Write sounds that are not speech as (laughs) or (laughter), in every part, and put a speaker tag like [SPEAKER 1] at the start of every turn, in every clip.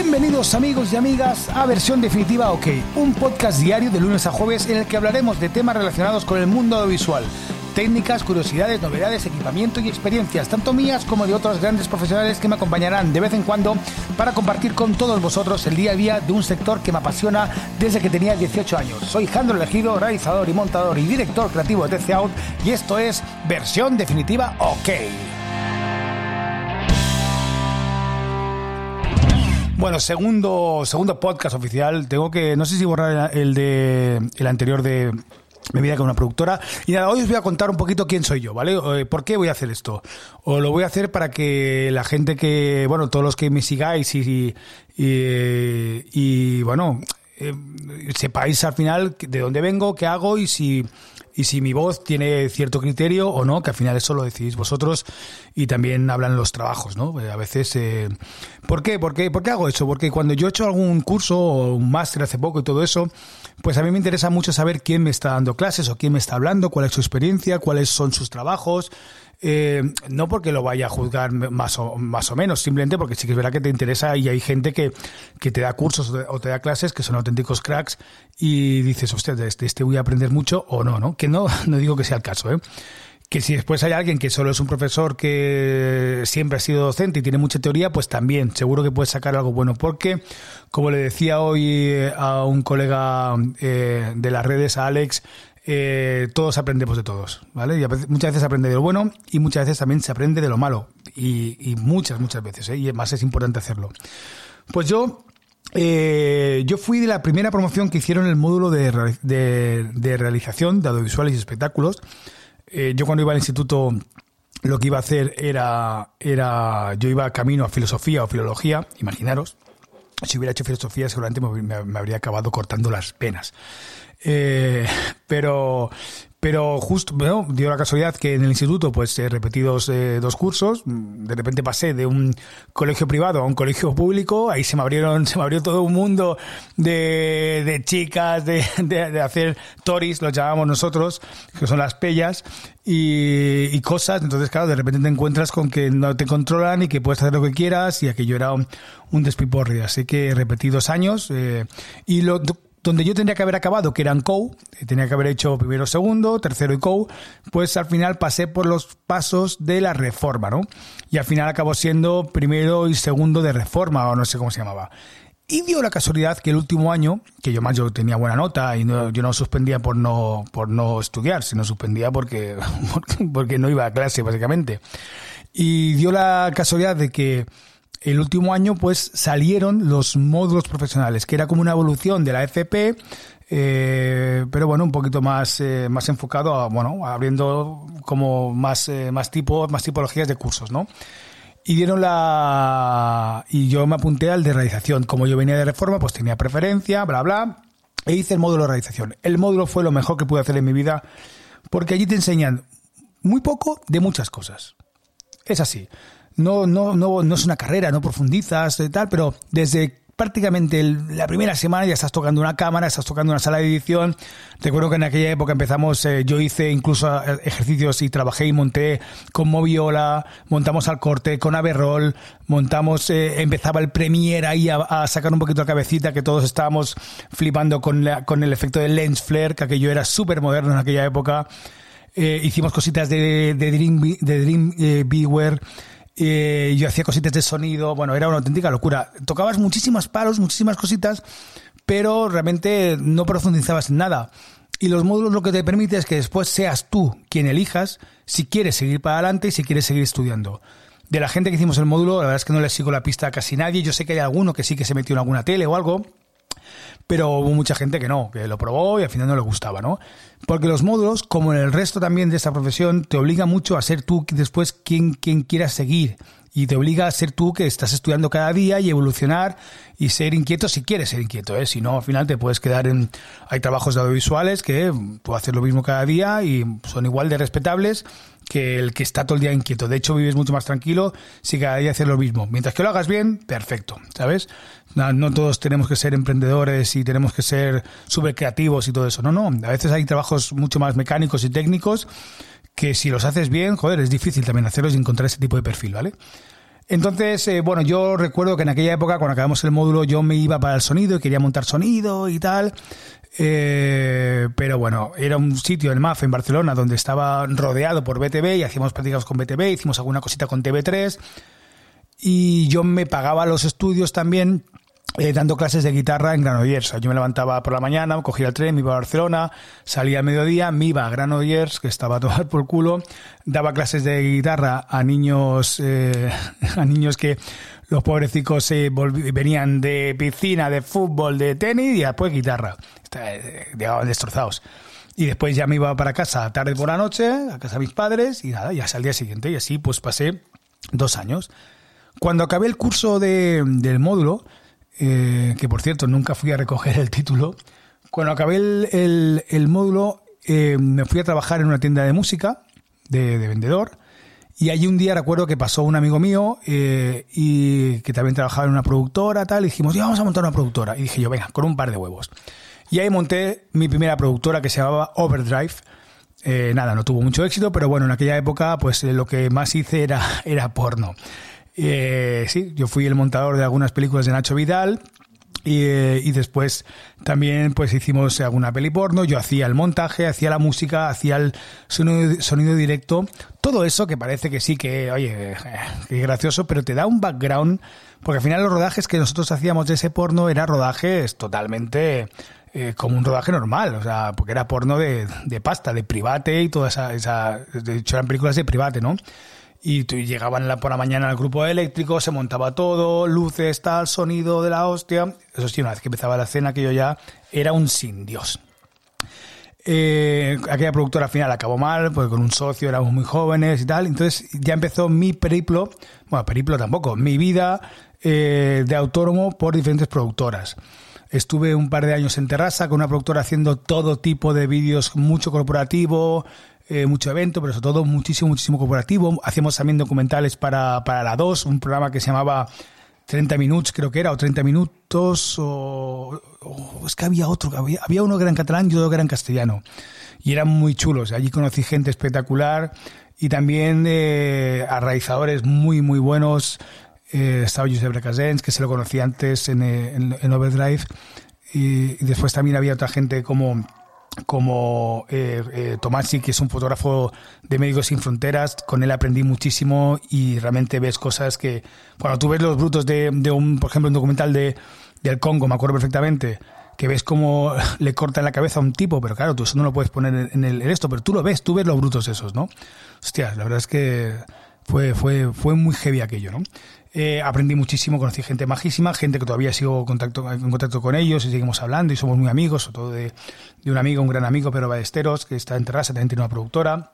[SPEAKER 1] Bienvenidos amigos y amigas a Versión Definitiva OK, un podcast diario de lunes a jueves en el que hablaremos de temas relacionados con el mundo audiovisual, técnicas, curiosidades, novedades, equipamiento y experiencias, tanto mías como de otros grandes profesionales que me acompañarán de vez en cuando para compartir con todos vosotros el día a día de un sector que me apasiona desde que tenía 18 años. Soy Jandro Elegido, realizador y montador y director creativo de TC y esto es Versión Definitiva OK. Bueno, segundo, segundo podcast oficial. Tengo que, no sé si borrar el de el anterior de mi vida con una productora. Y nada, hoy os voy a contar un poquito quién soy yo, ¿vale? Eh, ¿Por qué voy a hacer esto? O lo voy a hacer para que la gente que, bueno, todos los que me sigáis y, y, y bueno, eh, sepáis al final de dónde vengo, qué hago y si y si mi voz tiene cierto criterio o no, que al final eso lo decidís vosotros y también hablan los trabajos, ¿no? Eh, a veces, eh, ¿por qué? ¿Por qué? ¿Por qué hago eso? Porque cuando yo he hecho algún curso o un máster hace poco y todo eso, pues a mí me interesa mucho saber quién me está dando clases o quién me está hablando, cuál es su experiencia, cuáles son sus trabajos, eh, no porque lo vaya a juzgar más o, más o menos, simplemente porque sí que es verdad que te interesa y hay gente que, que te da cursos o te da clases que son auténticos cracks y dices, hostia, de este, este voy a aprender mucho o no, ¿no? Que no, (laughs) no digo que sea el caso, ¿eh? que si después hay alguien que solo es un profesor que siempre ha sido docente y tiene mucha teoría, pues también seguro que puede sacar algo bueno. Porque, como le decía hoy a un colega eh, de las redes, a Alex, eh, todos aprendemos de todos, ¿vale? Y muchas veces se aprende de lo bueno y muchas veces también se aprende de lo malo. Y, muchas, muchas veces, ¿eh? Y además es importante hacerlo. Pues yo eh, yo fui de la primera promoción que hicieron el módulo de, realización de audiovisuales y espectáculos. Eh, yo cuando iba al instituto lo que iba a hacer era, era, yo iba camino a filosofía o filología, imaginaros. Si hubiera hecho filosofía seguramente me habría acabado cortando las penas. Eh, pero pero justo, bueno, dio la casualidad que en el instituto, pues he repetido eh, dos cursos. De repente pasé de un colegio privado a un colegio público. Ahí se me abrieron, (laughs) se me abrió todo un mundo de, de chicas, de, de, hacer toris, lo llamamos nosotros, que son las pellas, y, y, cosas. Entonces, claro, de repente te encuentras con que no te controlan y que puedes hacer lo que quieras, y aquello era un, un despiporre. Así que repetí dos años. Eh, y lo, donde yo tendría que haber acabado, que eran COU, eh, tenía que haber hecho primero, segundo, tercero y COU, pues al final pasé por los pasos de la reforma, ¿no? Y al final acabó siendo primero y segundo de reforma, o no sé cómo se llamaba. Y dio la casualidad que el último año, que yo más yo tenía buena nota y yo no suspendía por no, por no estudiar, sino suspendía porque, (laughs) porque no iba a clase, básicamente. Y dio la casualidad de que el último año pues salieron los módulos profesionales, que era como una evolución de la FP, eh, pero bueno, un poquito más, eh, más enfocado a, bueno, abriendo como más, eh, más tipos, más tipologías de cursos, ¿no? Y dieron la, y yo me apunté al de realización. Como yo venía de reforma, pues tenía preferencia, bla, bla, e hice el módulo de realización. El módulo fue lo mejor que pude hacer en mi vida, porque allí te enseñan muy poco de muchas cosas. Es así no, no, no, no es una carrera, no profundizas y tal, pero desde prácticamente la primera semana ya estás tocando una cámara, estás tocando una sala de edición. Recuerdo que en aquella época empezamos, eh, yo hice incluso eh, ejercicios y trabajé y monté con Moviola, montamos al corte con Averroll, montamos, eh, empezaba el Premiere ahí a, sacar un poquito la cabecita que todos estábamos flipando con, la, con el efecto del lens flare, que aquello era súper moderno en aquella época. hicimos cositas de, de Dream, de Dream Beware eh, yo hacía cositas de sonido, bueno, era una auténtica locura. Tocabas muchísimas palos, muchísimas cositas, pero realmente no profundizabas en nada. Y los módulos lo que te permite es que después seas tú quien elijas si quieres seguir para adelante y si quieres seguir estudiando. De la gente que hicimos el módulo, la verdad es que no le sigo la pista a casi nadie. Yo sé que hay alguno que sí que se metió en alguna tele o algo, pero hubo mucha gente que no, que lo probó y al final no le gustaba, ¿no? Porque los módulos, como en el resto también de esta profesión, te obliga mucho a ser tú después quien, quien quieras seguir y te obliga a ser tú que estás estudiando cada día y evolucionar y ser inquieto si quieres ser inquieto, ¿eh? si no al final te puedes quedar en... Hay trabajos de audiovisuales que puedo hacer lo mismo cada día y son igual de respetables que el que está todo el día inquieto. De hecho, vives mucho más tranquilo si cada día haces lo mismo. Mientras que lo hagas bien, perfecto, ¿sabes? No, todos tenemos que ser emprendedores y tenemos que ser súper creativos y todo eso. No, no. A veces hay trabajos mucho más mecánicos y técnicos que si los haces bien, joder, es difícil también hacerlos y encontrar ese tipo de perfil, ¿vale? Entonces, eh, bueno, yo recuerdo que en aquella época, cuando acabamos el módulo, yo me iba para el sonido y quería montar sonido y tal. Eh, pero bueno, era un sitio en MAF en Barcelona donde estaba rodeado por BTV y hacíamos prácticas con BTV, hicimos alguna cosita con TV3 y yo me pagaba los estudios también eh, dando clases de guitarra en Granollers. yo me levantaba por la mañana, cogía el tren, me iba a Barcelona, salía a mediodía, me iba a Granollers, que estaba a tomar por culo, daba clases de guitarra a niños, eh, (laughs) a niños que los pobrecicos se venían de piscina, de fútbol, de tenis y después guitarra. Eh, llegaban destrozados. Y después ya me iba para casa tarde por la noche, a casa de mis padres, y nada, ya el día siguiente. Y así pues pasé dos años. Cuando acabé el curso de, del módulo, eh, que por cierto nunca fui a recoger el título, cuando acabé el, el, módulo eh, me fui a trabajar en una tienda de música, de, de vendedor, y allí un día recuerdo que pasó un amigo mío eh, y que también trabajaba en una productora, tal, y dijimos, ya vamos a montar una productora. Y dije yo, venga, con un par de huevos. Y ahí monté mi primera productora que se llamaba Overdrive. Eh, nada, no tuvo mucho éxito, pero bueno, en aquella época pues lo que más hice era, (laughs) era porno. Eh, sí, yo fui el montador de algunas películas de Nacho Vidal y, eh, y, después también pues hicimos alguna peli porno, yo hacía el montaje, hacía la música, hacía el sonido, directo, todo eso que parece que sí, que oye, (laughs) que gracioso, pero te da un background, porque al final los rodajes que nosotros hacíamos de ese porno eran rodajes totalmente eh, como un rodaje normal, o sea, porque era porno de, de pasta, de private y toda esa, esa, de hecho eran películas de private, ¿no? Y llegaban por la mañana al grupo eléctrico, se montaba todo, luces, tal, sonido de la hostia. Eso sí, una vez que empezaba la escena, que yo ya era un sin Dios. Eh, aquella productora al final acabó mal, porque con un socio éramos muy jóvenes y tal. Entonces ya empezó mi periplo, bueno, periplo tampoco, mi vida eh, de autónomo por diferentes productoras. Estuve un par de años en Terrassa con una productora haciendo todo tipo de vídeos, mucho corporativo, eh, mucho evento, pero sobre todo muchísimo, muchísimo corporativo. Hacíamos también documentales para, para la 2, un programa que se llamaba 30 minutos, creo que era, o 30 minutos, o, es que había otro, había, había uno que era en catalán y otro que era en castellano. Y eran muy chulos. Allí conocí gente espectacular y también eh, arraizadores muy, muy buenos. Eh, estaba Josep Recasens, que se lo conocí antes en, en, Overdrive. y, después también había otra gente como como eh, eh, que es un fotógrafo de Médicos Sin Fronteras, con él aprendí muchísimo y realmente ves cosas que, cuando tú ves los brutos de, de un, por ejemplo, un documental de, del Congo, me acuerdo perfectamente, que ves cómo (laughs) le cortan la cabeza a un tipo, pero claro, tú eso no lo puedes poner en, el, esto, pero tú lo ves, tú ves los brutos esos, ¿no? Hostia, la verdad es que fue, fue, fue muy heavy aquello, ¿no? Eh, aprendí muchísimo, conocí gente majísima, gente que todavía sigo contacto, en contacto con ellos y seguimos hablando y somos muy amigos, sobre todo de, de un amigo, un gran amigo, Pedro Ballesteros, que está en Terrassa, también tiene una productora.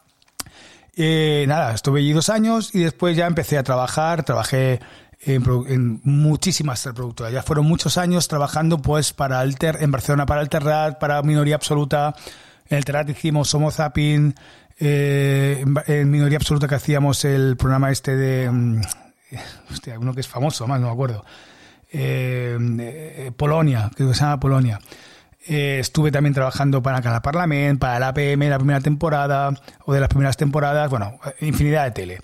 [SPEAKER 1] Eh, nada, estuve allí dos años y después ya empecé a trabajar, trabajé en, en, muchísimas productoras. Ya fueron muchos años trabajando pues para Alter, en Barcelona para Alterrat, para Minoría Absoluta. En Alterrat hicimos Homo Zapping, eh, en, Minoría Absoluta que hacíamos el programa este de... Mm, hostia, uno que es famoso, más no me acuerdo, eh, eh, Polonia, creo que se llama Polonia. Eh, estuve también trabajando para cada Parlament, para la APM, la primera temporada, o de las primeras temporadas, bueno, infinidad de tele.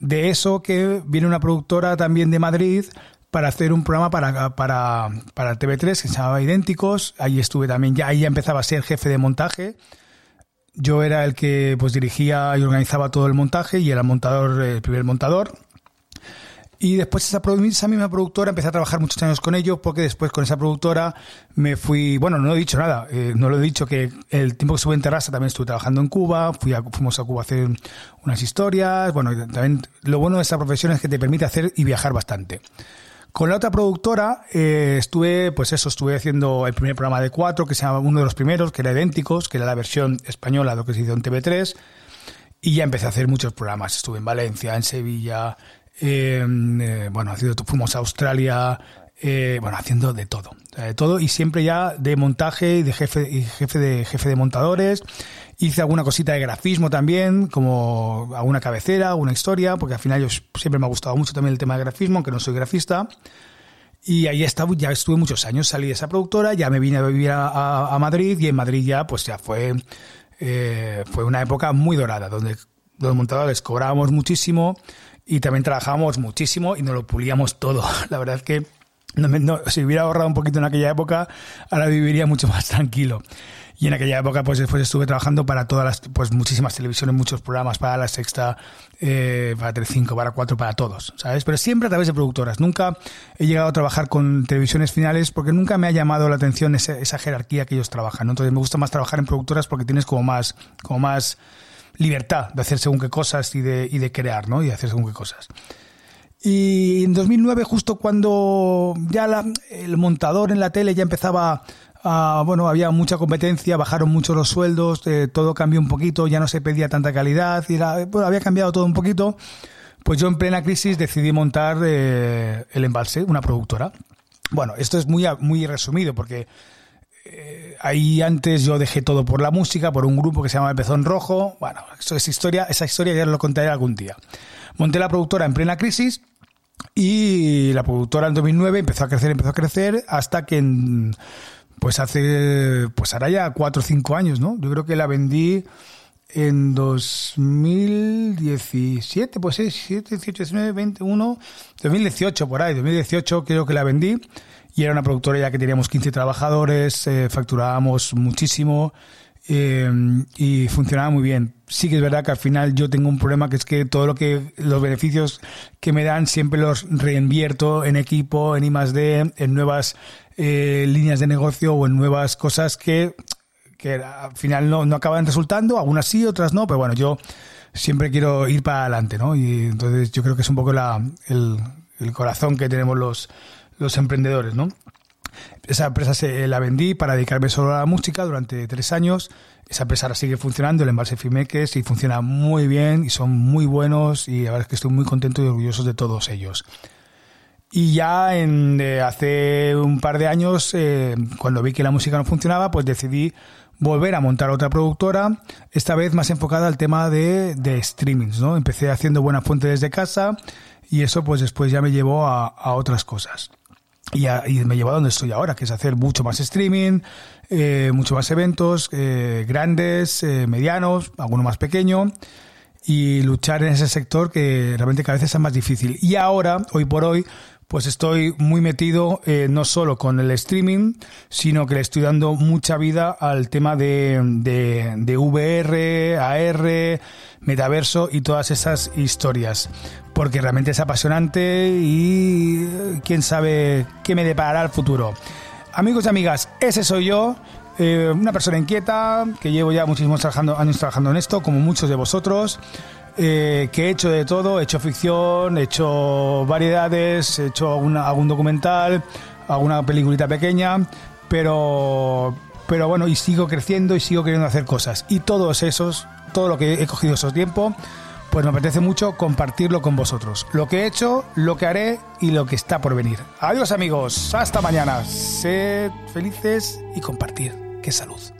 [SPEAKER 1] de eso que viene una productora también de Madrid para hacer un programa para, para, para TV3 que se llamaba Idénticos. Ahí estuve también, ya ahí ya empezaba a ser jefe de montaje yo era el que pues dirigía y organizaba todo el montaje y era el montador, el primer montador. Y después esa, esa misma productora empecé a trabajar muchos años con ellos porque después con esa productora me fui, bueno, no he dicho nada, eh, no lo he dicho que el tiempo que estuve en Terrassa también estuve trabajando en Cuba, fui a, fuimos a Cuba a hacer unas historias, bueno, también lo bueno de esta profesión es que te permite hacer y viajar bastante. Con la otra productora eh, estuve, pues eso, estuve haciendo el primer programa de cuatro, que se llama uno de los primeros, que era idénticos, que era la versión española de lo que se hizo en TV3, y ya empecé a hacer muchos programas. Estuve en Valencia, en Sevilla, eh, bueno, fuimos a Australia, eh, bueno, haciendo de todo, de todo, y siempre ya de montaje y de jefe, y jefe de jefe de montadores Hice alguna cosita de grafismo también, como alguna cabecera, alguna historia, porque al final yo siempre me ha gustado mucho también el tema de grafismo, aunque no soy grafista. Y ahí estaba, ya estuve muchos años, salí de esa productora, ya me vine a vivir a, Madrid y en Madrid ya, pues ya fue, eh, fue una época muy dorada, donde los montadores cobrábamos muchísimo y también trabajábamos muchísimo y nos lo pulíamos todo. (laughs) La verdad es que no, si hubiera ahorrado un poquito en aquella época, ahora viviría mucho más (laughs) tranquilo. Y en aquella época, pues después estuve trabajando para todas las, pues muchísimas televisiones, muchos programas, para La Sexta, eh, para Telecinco, para Cuatro, para todos, ¿sabes? Pero siempre a través de productoras. Nunca he llegado a trabajar con televisiones finales porque nunca me ha llamado la atención esa, esa jerarquía que ellos trabajan. Entonces me gusta más trabajar en productoras porque tienes como más, como más libertad de hacer según qué cosas y de, y de crear, ¿no? Y de hacer según qué cosas. Y en 2009, justo cuando ya el montador en la tele ya empezaba Ah, bueno, había mucha competencia, bajaron mucho los sueldos, eh, todo cambió un poquito, ya no se pedía tanta calidad, y había cambiado todo un poquito. Pues yo en plena crisis decidí montar eh, el embalse, una productora. Bueno, esto es muy, muy resumido porque eh, ahí antes yo dejé todo por la música, por un grupo que se llama El Pezón Rojo. Bueno, eso es historia, esa historia ya lo contaré algún día. Monté la productora en plena crisis y la productora en 2009 empezó a crecer, empezó a crecer hasta que en pues hace, pues ahora ya cuatro o cinco años, ¿no? Yo creo que la vendí en 2017, pues sí, 7, 18, 19, 21, 2018 por ahí, 2018 creo que la vendí y era una productora ya que teníamos 15 trabajadores, eh, facturábamos muchísimo eh, y funcionaba muy bien. Sí que es verdad que al final yo tengo un problema que es que todo lo que los beneficios que me dan siempre los reinvierto en equipo, en I D, en nuevas eh, líneas de negocio o en nuevas cosas que, que al final no, no acaban resultando, algunas sí, otras no, pero bueno, yo siempre quiero ir para adelante, ¿no? Y entonces yo creo que es un poco el, el corazón que tenemos los, los emprendedores, ¿no? Esa empresa se la vendí para dedicarme solo a la música durante tres años. Esa empresa ahora sigue funcionando, el Embalse Fimeques, y funciona muy bien y son muy buenos y la verdad es que estoy muy contento y orgulloso de todos ellos. Y ya en, hace un par de años, eh, cuando vi que la música no funcionaba, pues decidí volver a montar otra productora, esta vez más enfocada al tema de, de streamings, ¿no? Empecé haciendo buena fuente desde casa y eso pues después ya me llevó a, a otras cosas. Y, y, me llevó a donde estoy ahora, que es hacer mucho más streaming, eh, mucho más eventos, eh, grandes, eh, medianos, alguno más pequeño, y luchar en ese sector que realmente cada vez es más difícil. Y ahora, hoy por hoy, pues estoy muy metido eh, no solo con el streaming, sino que le estoy dando mucha vida al tema de, de, de VR, AR, metaverso y todas esas historias. Porque realmente es apasionante y quién sabe qué me deparará el futuro. Amigos y amigas, ese soy yo. Eh, una persona inquieta que llevo ya muchísimos trabajando, años trabajando en esto, como muchos de vosotros. Eh, que he hecho de todo, he hecho ficción, he hecho variedades, he hecho alguna, algún documental, alguna peliculita pequeña, pero, pero bueno, y sigo creciendo y sigo queriendo hacer cosas. Y todos esos, todo lo que he cogido esos tiempos, pues me apetece mucho compartirlo con vosotros. Lo que he hecho, lo que haré y lo que está por venir. Adiós amigos, hasta mañana. Sed felices y compartir. ¡Qué salud!